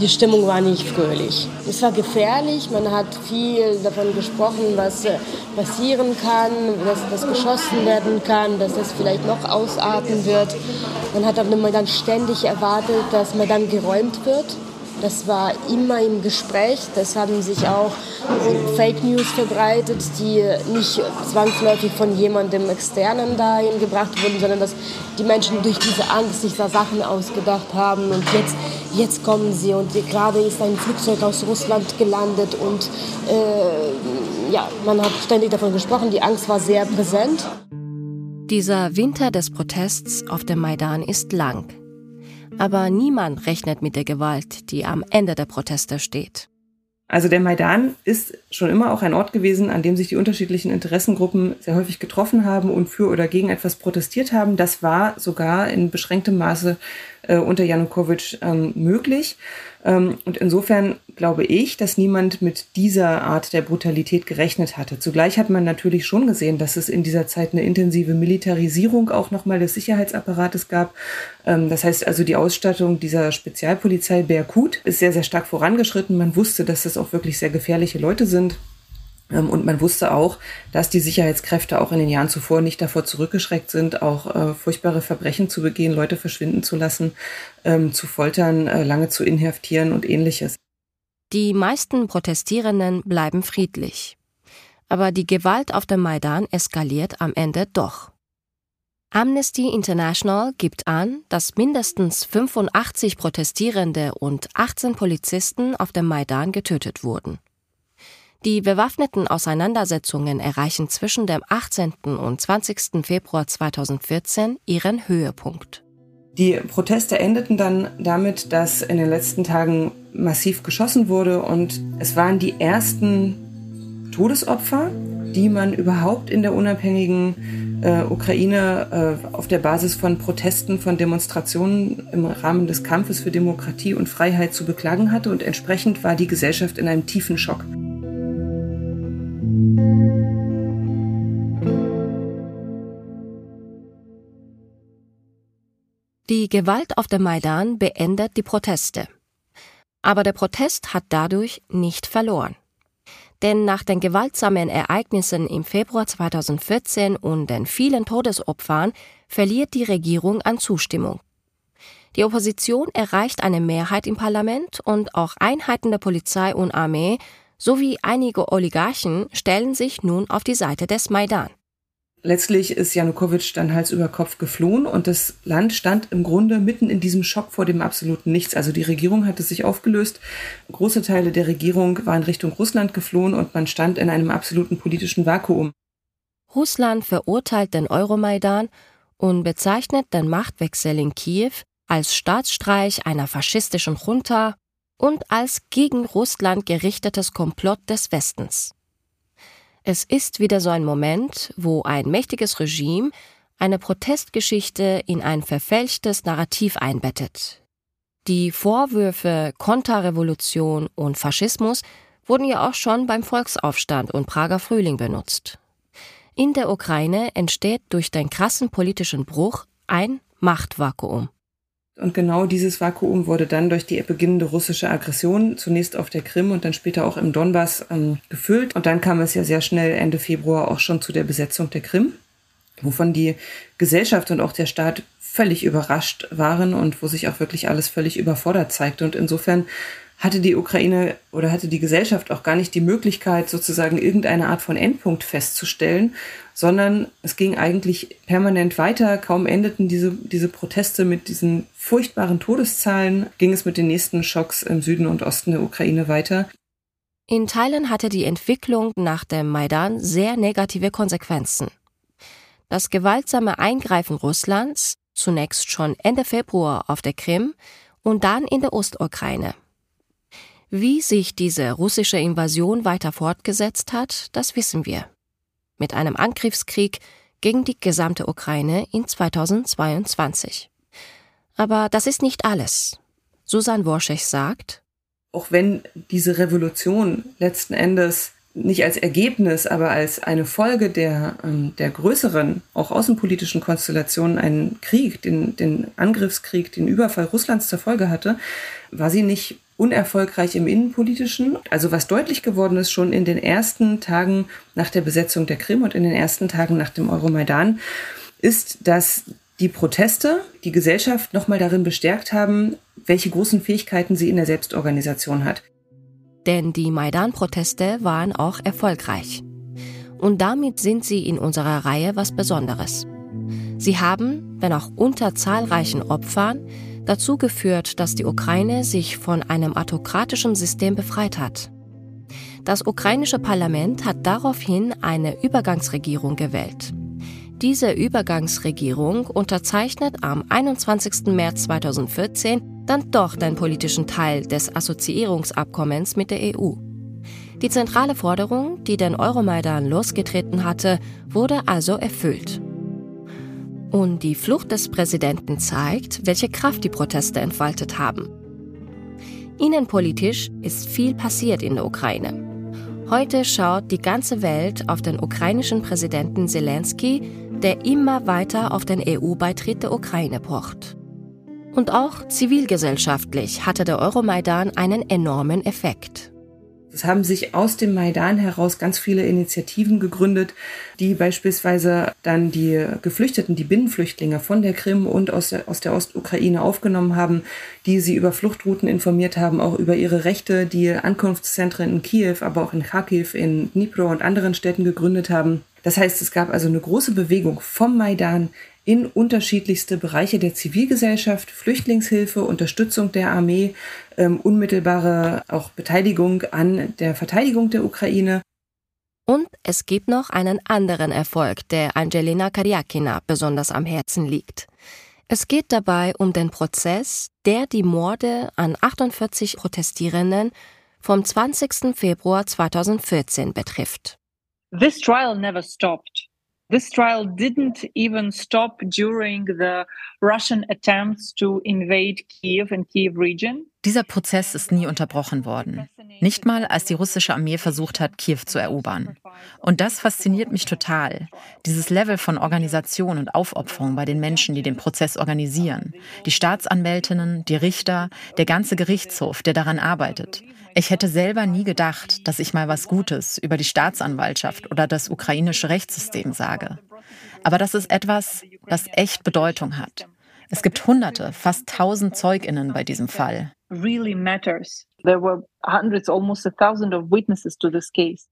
die Stimmung war nicht fröhlich. Es war gefährlich, man hat viel davon gesprochen, was äh, passieren kann, dass das geschossen werden kann, dass das vielleicht noch ausarten wird. Man hat aber dann ständig erwartet, dass man dann geräumt wird. Das war immer im Gespräch. Das haben sich auch Fake News verbreitet, die nicht zwangsläufig von jemandem externen dahin gebracht wurden, sondern dass die Menschen durch diese Angst sich da Sachen ausgedacht haben und jetzt, jetzt kommen sie und gerade ist ein Flugzeug aus Russland gelandet und äh, ja, man hat ständig davon gesprochen, die Angst war sehr präsent. Dieser Winter des Protests auf dem Maidan ist lang. Aber niemand rechnet mit der Gewalt, die am Ende der Proteste steht. Also der Maidan ist schon immer auch ein Ort gewesen, an dem sich die unterschiedlichen Interessengruppen sehr häufig getroffen haben und für oder gegen etwas protestiert haben. Das war sogar in beschränktem Maße äh, unter Janukowitsch ähm, möglich. Ähm, und insofern glaube ich, dass niemand mit dieser Art der Brutalität gerechnet hatte. Zugleich hat man natürlich schon gesehen, dass es in dieser Zeit eine intensive Militarisierung auch nochmal des Sicherheitsapparates gab. Ähm, das heißt also, die Ausstattung dieser Spezialpolizei Berkut ist sehr, sehr stark vorangeschritten. Man wusste, dass das auch wirklich sehr gefährliche Leute sind. Ähm, und man wusste auch, dass die Sicherheitskräfte auch in den Jahren zuvor nicht davor zurückgeschreckt sind, auch äh, furchtbare Verbrechen zu begehen, Leute verschwinden zu lassen, ähm, zu foltern, äh, lange zu inhaftieren und ähnliches. Die meisten Protestierenden bleiben friedlich. Aber die Gewalt auf dem Maidan eskaliert am Ende doch. Amnesty International gibt an, dass mindestens 85 Protestierende und 18 Polizisten auf dem Maidan getötet wurden. Die bewaffneten Auseinandersetzungen erreichen zwischen dem 18. und 20. Februar 2014 ihren Höhepunkt. Die Proteste endeten dann damit, dass in den letzten Tagen massiv geschossen wurde und es waren die ersten Todesopfer, die man überhaupt in der unabhängigen äh, Ukraine äh, auf der Basis von Protesten, von Demonstrationen im Rahmen des Kampfes für Demokratie und Freiheit zu beklagen hatte und entsprechend war die Gesellschaft in einem tiefen Schock. Die Gewalt auf dem Maidan beendet die Proteste. Aber der Protest hat dadurch nicht verloren. Denn nach den gewaltsamen Ereignissen im Februar 2014 und den vielen Todesopfern verliert die Regierung an Zustimmung. Die Opposition erreicht eine Mehrheit im Parlament und auch Einheiten der Polizei und Armee sowie einige Oligarchen stellen sich nun auf die Seite des Maidan. Letztlich ist Janukowitsch dann Hals über Kopf geflohen und das Land stand im Grunde mitten in diesem Schock vor dem absoluten Nichts. Also die Regierung hatte sich aufgelöst, große Teile der Regierung waren Richtung Russland geflohen und man stand in einem absoluten politischen Vakuum. Russland verurteilt den Euromaidan und bezeichnet den Machtwechsel in Kiew als Staatsstreich einer faschistischen Junta und als gegen Russland gerichtetes Komplott des Westens. Es ist wieder so ein Moment, wo ein mächtiges Regime eine Protestgeschichte in ein verfälschtes Narrativ einbettet. Die Vorwürfe Konterrevolution und Faschismus wurden ja auch schon beim Volksaufstand und Prager Frühling benutzt. In der Ukraine entsteht durch den krassen politischen Bruch ein Machtvakuum. Und genau dieses Vakuum wurde dann durch die beginnende russische Aggression zunächst auf der Krim und dann später auch im Donbass ähm, gefüllt. Und dann kam es ja sehr schnell Ende Februar auch schon zu der Besetzung der Krim, wovon die Gesellschaft und auch der Staat völlig überrascht waren und wo sich auch wirklich alles völlig überfordert zeigte. Und insofern hatte die Ukraine oder hatte die Gesellschaft auch gar nicht die Möglichkeit, sozusagen irgendeine Art von Endpunkt festzustellen, sondern es ging eigentlich permanent weiter. Kaum endeten diese, diese Proteste mit diesen furchtbaren Todeszahlen, ging es mit den nächsten Schocks im Süden und Osten der Ukraine weiter. In Teilen hatte die Entwicklung nach dem Maidan sehr negative Konsequenzen. Das gewaltsame Eingreifen Russlands, zunächst schon Ende Februar auf der Krim und dann in der Ostukraine, wie sich diese russische Invasion weiter fortgesetzt hat, das wissen wir. Mit einem Angriffskrieg gegen die gesamte Ukraine in 2022. Aber das ist nicht alles. Susan Worschech sagt, auch wenn diese Revolution letzten Endes nicht als Ergebnis, aber als eine Folge der, ähm, der größeren, auch außenpolitischen Konstellationen einen Krieg, den, den Angriffskrieg, den Überfall Russlands zur Folge hatte, war sie nicht unerfolgreich im Innenpolitischen. Also was deutlich geworden ist schon in den ersten Tagen nach der Besetzung der Krim und in den ersten Tagen nach dem Euromaidan, ist, dass die Proteste die Gesellschaft nochmal darin bestärkt haben, welche großen Fähigkeiten sie in der Selbstorganisation hat. Denn die Maidan-Proteste waren auch erfolgreich. Und damit sind sie in unserer Reihe was Besonderes. Sie haben, wenn auch unter zahlreichen Opfern, dazu geführt, dass die Ukraine sich von einem autokratischen System befreit hat. Das ukrainische Parlament hat daraufhin eine Übergangsregierung gewählt. Diese Übergangsregierung unterzeichnet am 21. März 2014 dann doch den politischen Teil des Assoziierungsabkommens mit der EU. Die zentrale Forderung, die den Euromaidan losgetreten hatte, wurde also erfüllt. Und die Flucht des Präsidenten zeigt, welche Kraft die Proteste entfaltet haben. Innenpolitisch ist viel passiert in der Ukraine. Heute schaut die ganze Welt auf den ukrainischen Präsidenten Zelensky, der immer weiter auf den EU-Beitritt der Ukraine pocht. Und auch zivilgesellschaftlich hatte der Euromaidan einen enormen Effekt. Es haben sich aus dem Maidan heraus ganz viele Initiativen gegründet, die beispielsweise dann die Geflüchteten, die Binnenflüchtlinge von der Krim und aus der, aus der Ostukraine aufgenommen haben, die sie über Fluchtrouten informiert haben, auch über ihre Rechte, die Ankunftszentren in Kiew, aber auch in Kharkiv, in Dnipro und anderen Städten gegründet haben. Das heißt, es gab also eine große Bewegung vom Maidan in unterschiedlichste Bereiche der Zivilgesellschaft, Flüchtlingshilfe, Unterstützung der Armee, ähm, unmittelbare auch Beteiligung an der Verteidigung der Ukraine. Und es gibt noch einen anderen Erfolg, der Angelina Karyakina besonders am Herzen liegt. Es geht dabei um den Prozess, der die Morde an 48 Protestierenden vom 20. Februar 2014 betrifft. This trial never stopped. This trial didn't even stop during the Russian attempts to invade Kiev and Kiev region. Dieser Prozess ist nie unterbrochen worden. Nicht mal, als die russische Armee versucht hat, Kiew zu erobern. Und das fasziniert mich total. Dieses Level von Organisation und Aufopferung bei den Menschen, die den Prozess organisieren. Die Staatsanwältinnen, die Richter, der ganze Gerichtshof, der daran arbeitet. Ich hätte selber nie gedacht, dass ich mal was Gutes über die Staatsanwaltschaft oder das ukrainische Rechtssystem sage. Aber das ist etwas, das echt Bedeutung hat. Es gibt Hunderte, fast tausend Zeuginnen bei diesem Fall. Really matters. There were hundreds, almost a thousand of witnesses to this case.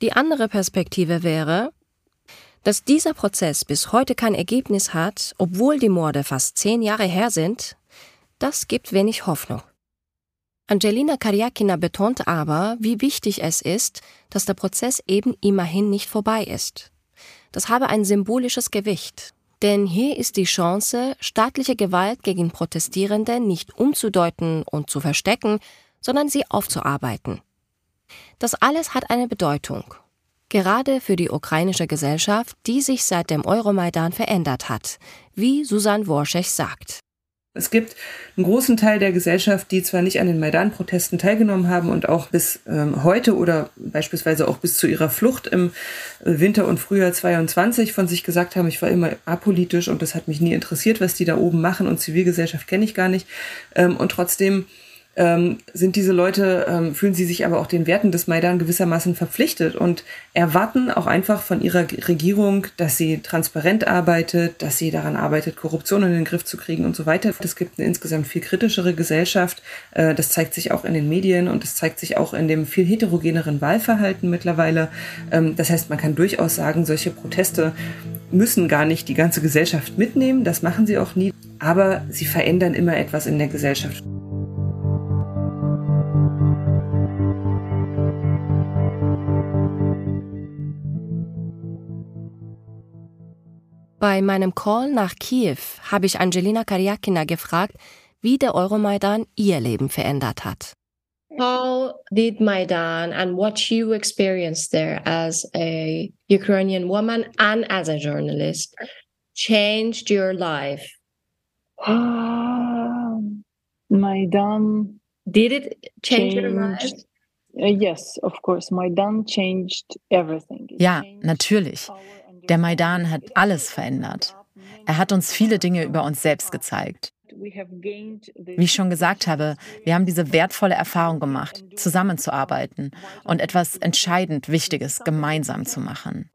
Die andere Perspektive wäre, dass dieser Prozess bis heute kein Ergebnis hat, obwohl die Morde fast zehn Jahre her sind, das gibt wenig Hoffnung. Angelina Karyakina betont aber, wie wichtig es ist, dass der Prozess eben immerhin nicht vorbei ist. Das habe ein symbolisches Gewicht. Denn hier ist die Chance, staatliche Gewalt gegen Protestierende nicht umzudeuten und zu verstecken, sondern sie aufzuarbeiten. Das alles hat eine Bedeutung. Gerade für die ukrainische Gesellschaft, die sich seit dem Euromaidan verändert hat, wie Susan Worschech sagt. Es gibt einen großen Teil der Gesellschaft, die zwar nicht an den Maidan-Protesten teilgenommen haben und auch bis ähm, heute oder beispielsweise auch bis zu ihrer Flucht im äh, Winter und Frühjahr 22 von sich gesagt haben, ich war immer apolitisch und das hat mich nie interessiert, was die da oben machen und Zivilgesellschaft kenne ich gar nicht. Ähm, und trotzdem ähm, sind diese Leute, ähm, fühlen sie sich aber auch den Werten des Maidan gewissermaßen verpflichtet und erwarten auch einfach von ihrer Regierung, dass sie transparent arbeitet, dass sie daran arbeitet, Korruption in den Griff zu kriegen und so weiter. Es gibt eine insgesamt viel kritischere Gesellschaft. Äh, das zeigt sich auch in den Medien und es zeigt sich auch in dem viel heterogeneren Wahlverhalten mittlerweile. Ähm, das heißt, man kann durchaus sagen, solche Proteste müssen gar nicht die ganze Gesellschaft mitnehmen. Das machen sie auch nie. Aber sie verändern immer etwas in der Gesellschaft. Bei meinem Call nach Kiew habe ich Angelina Karyakina gefragt, wie der Euromaidan ihr Leben verändert hat. How did Maidan and what you experienced there as a Ukrainian woman and as a journalist changed your life? Maidan. Did it change changed, your life? Uh, yes, of course. Maidan changed everything. Ja, natürlich. Der Maidan hat alles verändert. Er hat uns viele Dinge über uns selbst gezeigt. Wie ich schon gesagt habe, wir haben diese wertvolle Erfahrung gemacht, zusammenzuarbeiten und etwas entscheidend Wichtiges gemeinsam zu machen.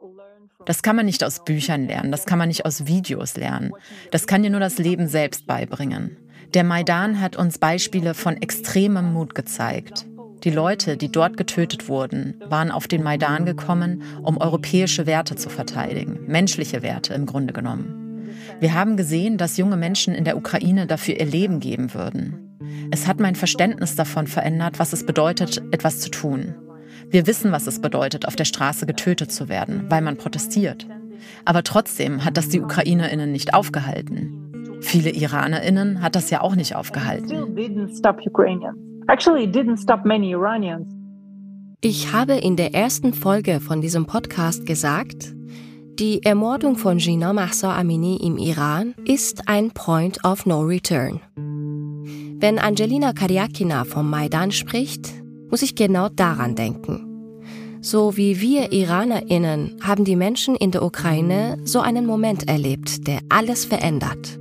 Das kann man nicht aus Büchern lernen, das kann man nicht aus Videos lernen. Das kann dir nur das Leben selbst beibringen. Der Maidan hat uns Beispiele von extremem Mut gezeigt. Die Leute, die dort getötet wurden, waren auf den Maidan gekommen, um europäische Werte zu verteidigen, menschliche Werte im Grunde genommen. Wir haben gesehen, dass junge Menschen in der Ukraine dafür ihr Leben geben würden. Es hat mein Verständnis davon verändert, was es bedeutet, etwas zu tun. Wir wissen, was es bedeutet, auf der Straße getötet zu werden, weil man protestiert. Aber trotzdem hat das die Ukrainerinnen nicht aufgehalten. Viele Iranerinnen hat das ja auch nicht aufgehalten. Actually, didn't stop many Iranians. Ich habe in der ersten Folge von diesem Podcast gesagt, die Ermordung von Gina Mahsa Amini im Iran ist ein Point of No Return. Wenn Angelina Karyakina vom Maidan spricht, muss ich genau daran denken. So wie wir IranerInnen haben die Menschen in der Ukraine so einen Moment erlebt, der alles verändert.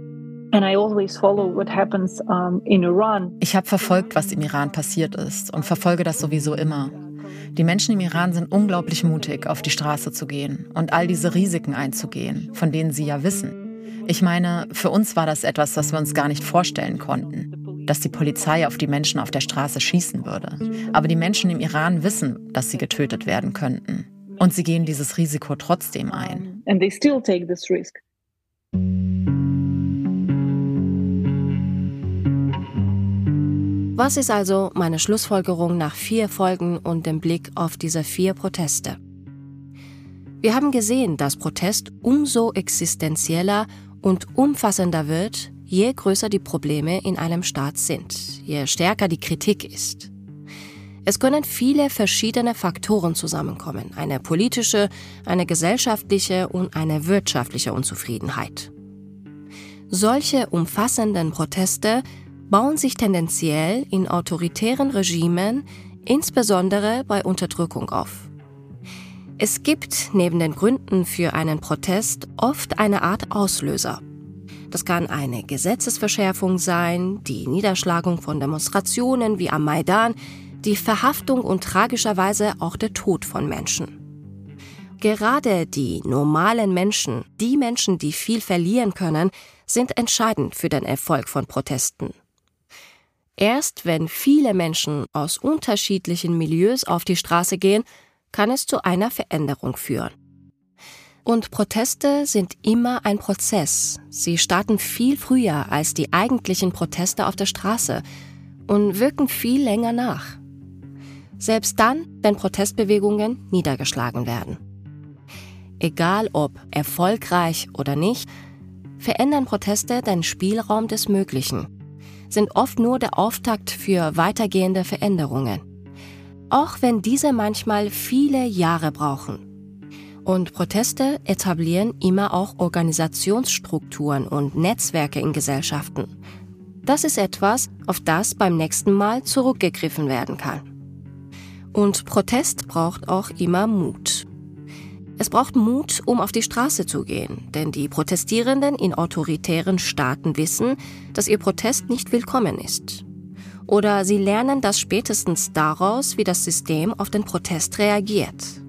Ich habe verfolgt, was im Iran passiert ist und verfolge das sowieso immer. Die Menschen im Iran sind unglaublich mutig, auf die Straße zu gehen und all diese Risiken einzugehen, von denen sie ja wissen. Ich meine, für uns war das etwas, was wir uns gar nicht vorstellen konnten, dass die Polizei auf die Menschen auf der Straße schießen würde. Aber die Menschen im Iran wissen, dass sie getötet werden könnten. Und sie gehen dieses Risiko trotzdem ein. And they still take this risk. Was ist also meine Schlussfolgerung nach vier Folgen und dem Blick auf diese vier Proteste? Wir haben gesehen, dass Protest umso existenzieller und umfassender wird, je größer die Probleme in einem Staat sind, je stärker die Kritik ist. Es können viele verschiedene Faktoren zusammenkommen, eine politische, eine gesellschaftliche und eine wirtschaftliche Unzufriedenheit. Solche umfassenden Proteste bauen sich tendenziell in autoritären Regimen, insbesondere bei Unterdrückung auf. Es gibt neben den Gründen für einen Protest oft eine Art Auslöser. Das kann eine Gesetzesverschärfung sein, die Niederschlagung von Demonstrationen wie am Maidan, die Verhaftung und tragischerweise auch der Tod von Menschen. Gerade die normalen Menschen, die Menschen, die viel verlieren können, sind entscheidend für den Erfolg von Protesten. Erst wenn viele Menschen aus unterschiedlichen Milieus auf die Straße gehen, kann es zu einer Veränderung führen. Und Proteste sind immer ein Prozess. Sie starten viel früher als die eigentlichen Proteste auf der Straße und wirken viel länger nach. Selbst dann, wenn Protestbewegungen niedergeschlagen werden. Egal ob erfolgreich oder nicht, verändern Proteste den Spielraum des Möglichen sind oft nur der Auftakt für weitergehende Veränderungen. Auch wenn diese manchmal viele Jahre brauchen. Und Proteste etablieren immer auch Organisationsstrukturen und Netzwerke in Gesellschaften. Das ist etwas, auf das beim nächsten Mal zurückgegriffen werden kann. Und Protest braucht auch immer Mut. Es braucht Mut, um auf die Straße zu gehen, denn die Protestierenden in autoritären Staaten wissen, dass ihr Protest nicht willkommen ist. Oder sie lernen das spätestens daraus, wie das System auf den Protest reagiert.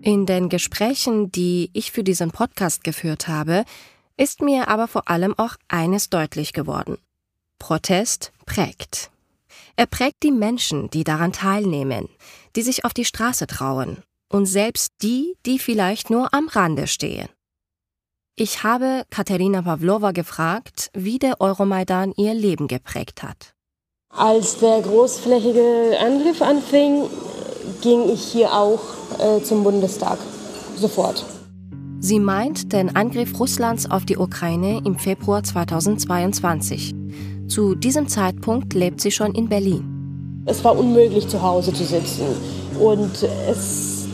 In den Gesprächen, die ich für diesen Podcast geführt habe, ist mir aber vor allem auch eines deutlich geworden. Protest prägt. Er prägt die Menschen, die daran teilnehmen, die sich auf die Straße trauen und selbst die, die vielleicht nur am Rande stehen. Ich habe Katerina Pavlova gefragt, wie der Euromaidan ihr Leben geprägt hat. Als der großflächige Angriff anfing, ging ich hier auch äh, zum Bundestag. Sofort. Sie meint den Angriff Russlands auf die Ukraine im Februar 2022. Zu diesem Zeitpunkt lebt sie schon in Berlin. Es war unmöglich, zu Hause zu sitzen. Und es,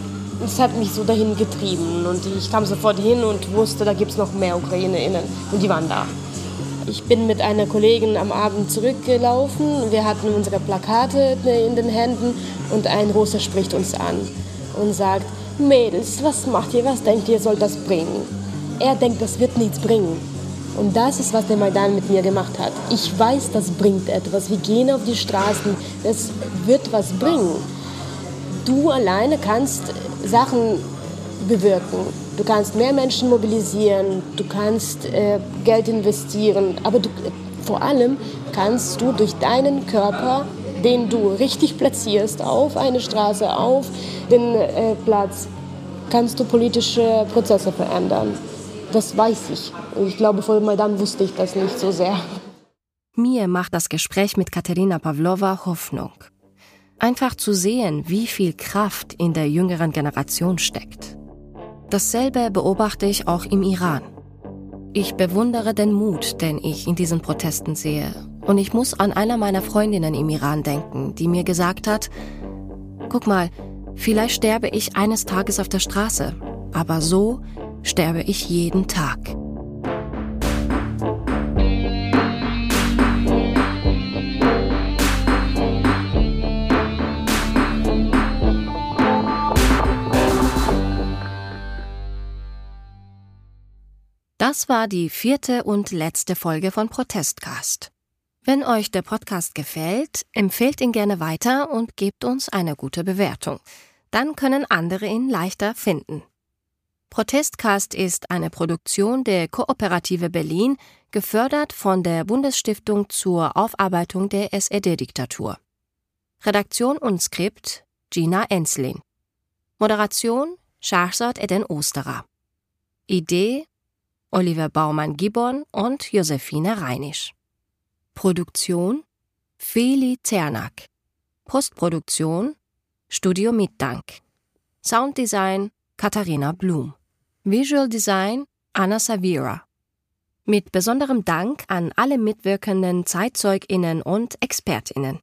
es hat mich so dahin getrieben. Und ich kam sofort hin und wusste, da gibt es noch mehr UkrainerInnen. Und die waren da. Ich bin mit einer Kollegin am Abend zurückgelaufen. Wir hatten unsere Plakate in den Händen und ein Russe spricht uns an und sagt, Mädels, was macht ihr, was denkt ihr, soll das bringen? Er denkt, das wird nichts bringen. Und das ist, was der Maidan mit mir gemacht hat. Ich weiß, das bringt etwas. Wir gehen auf die Straßen. Das wird was bringen. Du alleine kannst Sachen bewirken. Du kannst mehr Menschen mobilisieren. Du kannst äh, Geld investieren. Aber du, vor allem kannst du durch deinen Körper, den du richtig platzierst, auf eine Straße, auf den äh, Platz, kannst du politische Prozesse verändern. Das weiß ich. Ich glaube, vor Maidan wusste ich das nicht so sehr. Mir macht das Gespräch mit Katerina Pavlova Hoffnung. Einfach zu sehen, wie viel Kraft in der jüngeren Generation steckt. Dasselbe beobachte ich auch im Iran. Ich bewundere den Mut, den ich in diesen Protesten sehe. Und ich muss an einer meiner Freundinnen im Iran denken, die mir gesagt hat, guck mal, vielleicht sterbe ich eines Tages auf der Straße, aber so sterbe ich jeden Tag. Das war die vierte und letzte Folge von Protestcast. Wenn euch der Podcast gefällt, empfehlt ihn gerne weiter und gebt uns eine gute Bewertung. Dann können andere ihn leichter finden. Protestcast ist eine Produktion der Kooperative Berlin, gefördert von der Bundesstiftung zur Aufarbeitung der SED-Diktatur. Redaktion und Skript Gina Enslin. Moderation Shahzad Eden Osterer. Idee Oliver Baumann-Gibbon und Josephine Reinisch. Produktion Feli Zernak. Postproduktion Studio Mitdank. Sounddesign Katharina Blum. Visual Design Anna Savira. Mit besonderem Dank an alle mitwirkenden ZeitzeugInnen und ExpertInnen.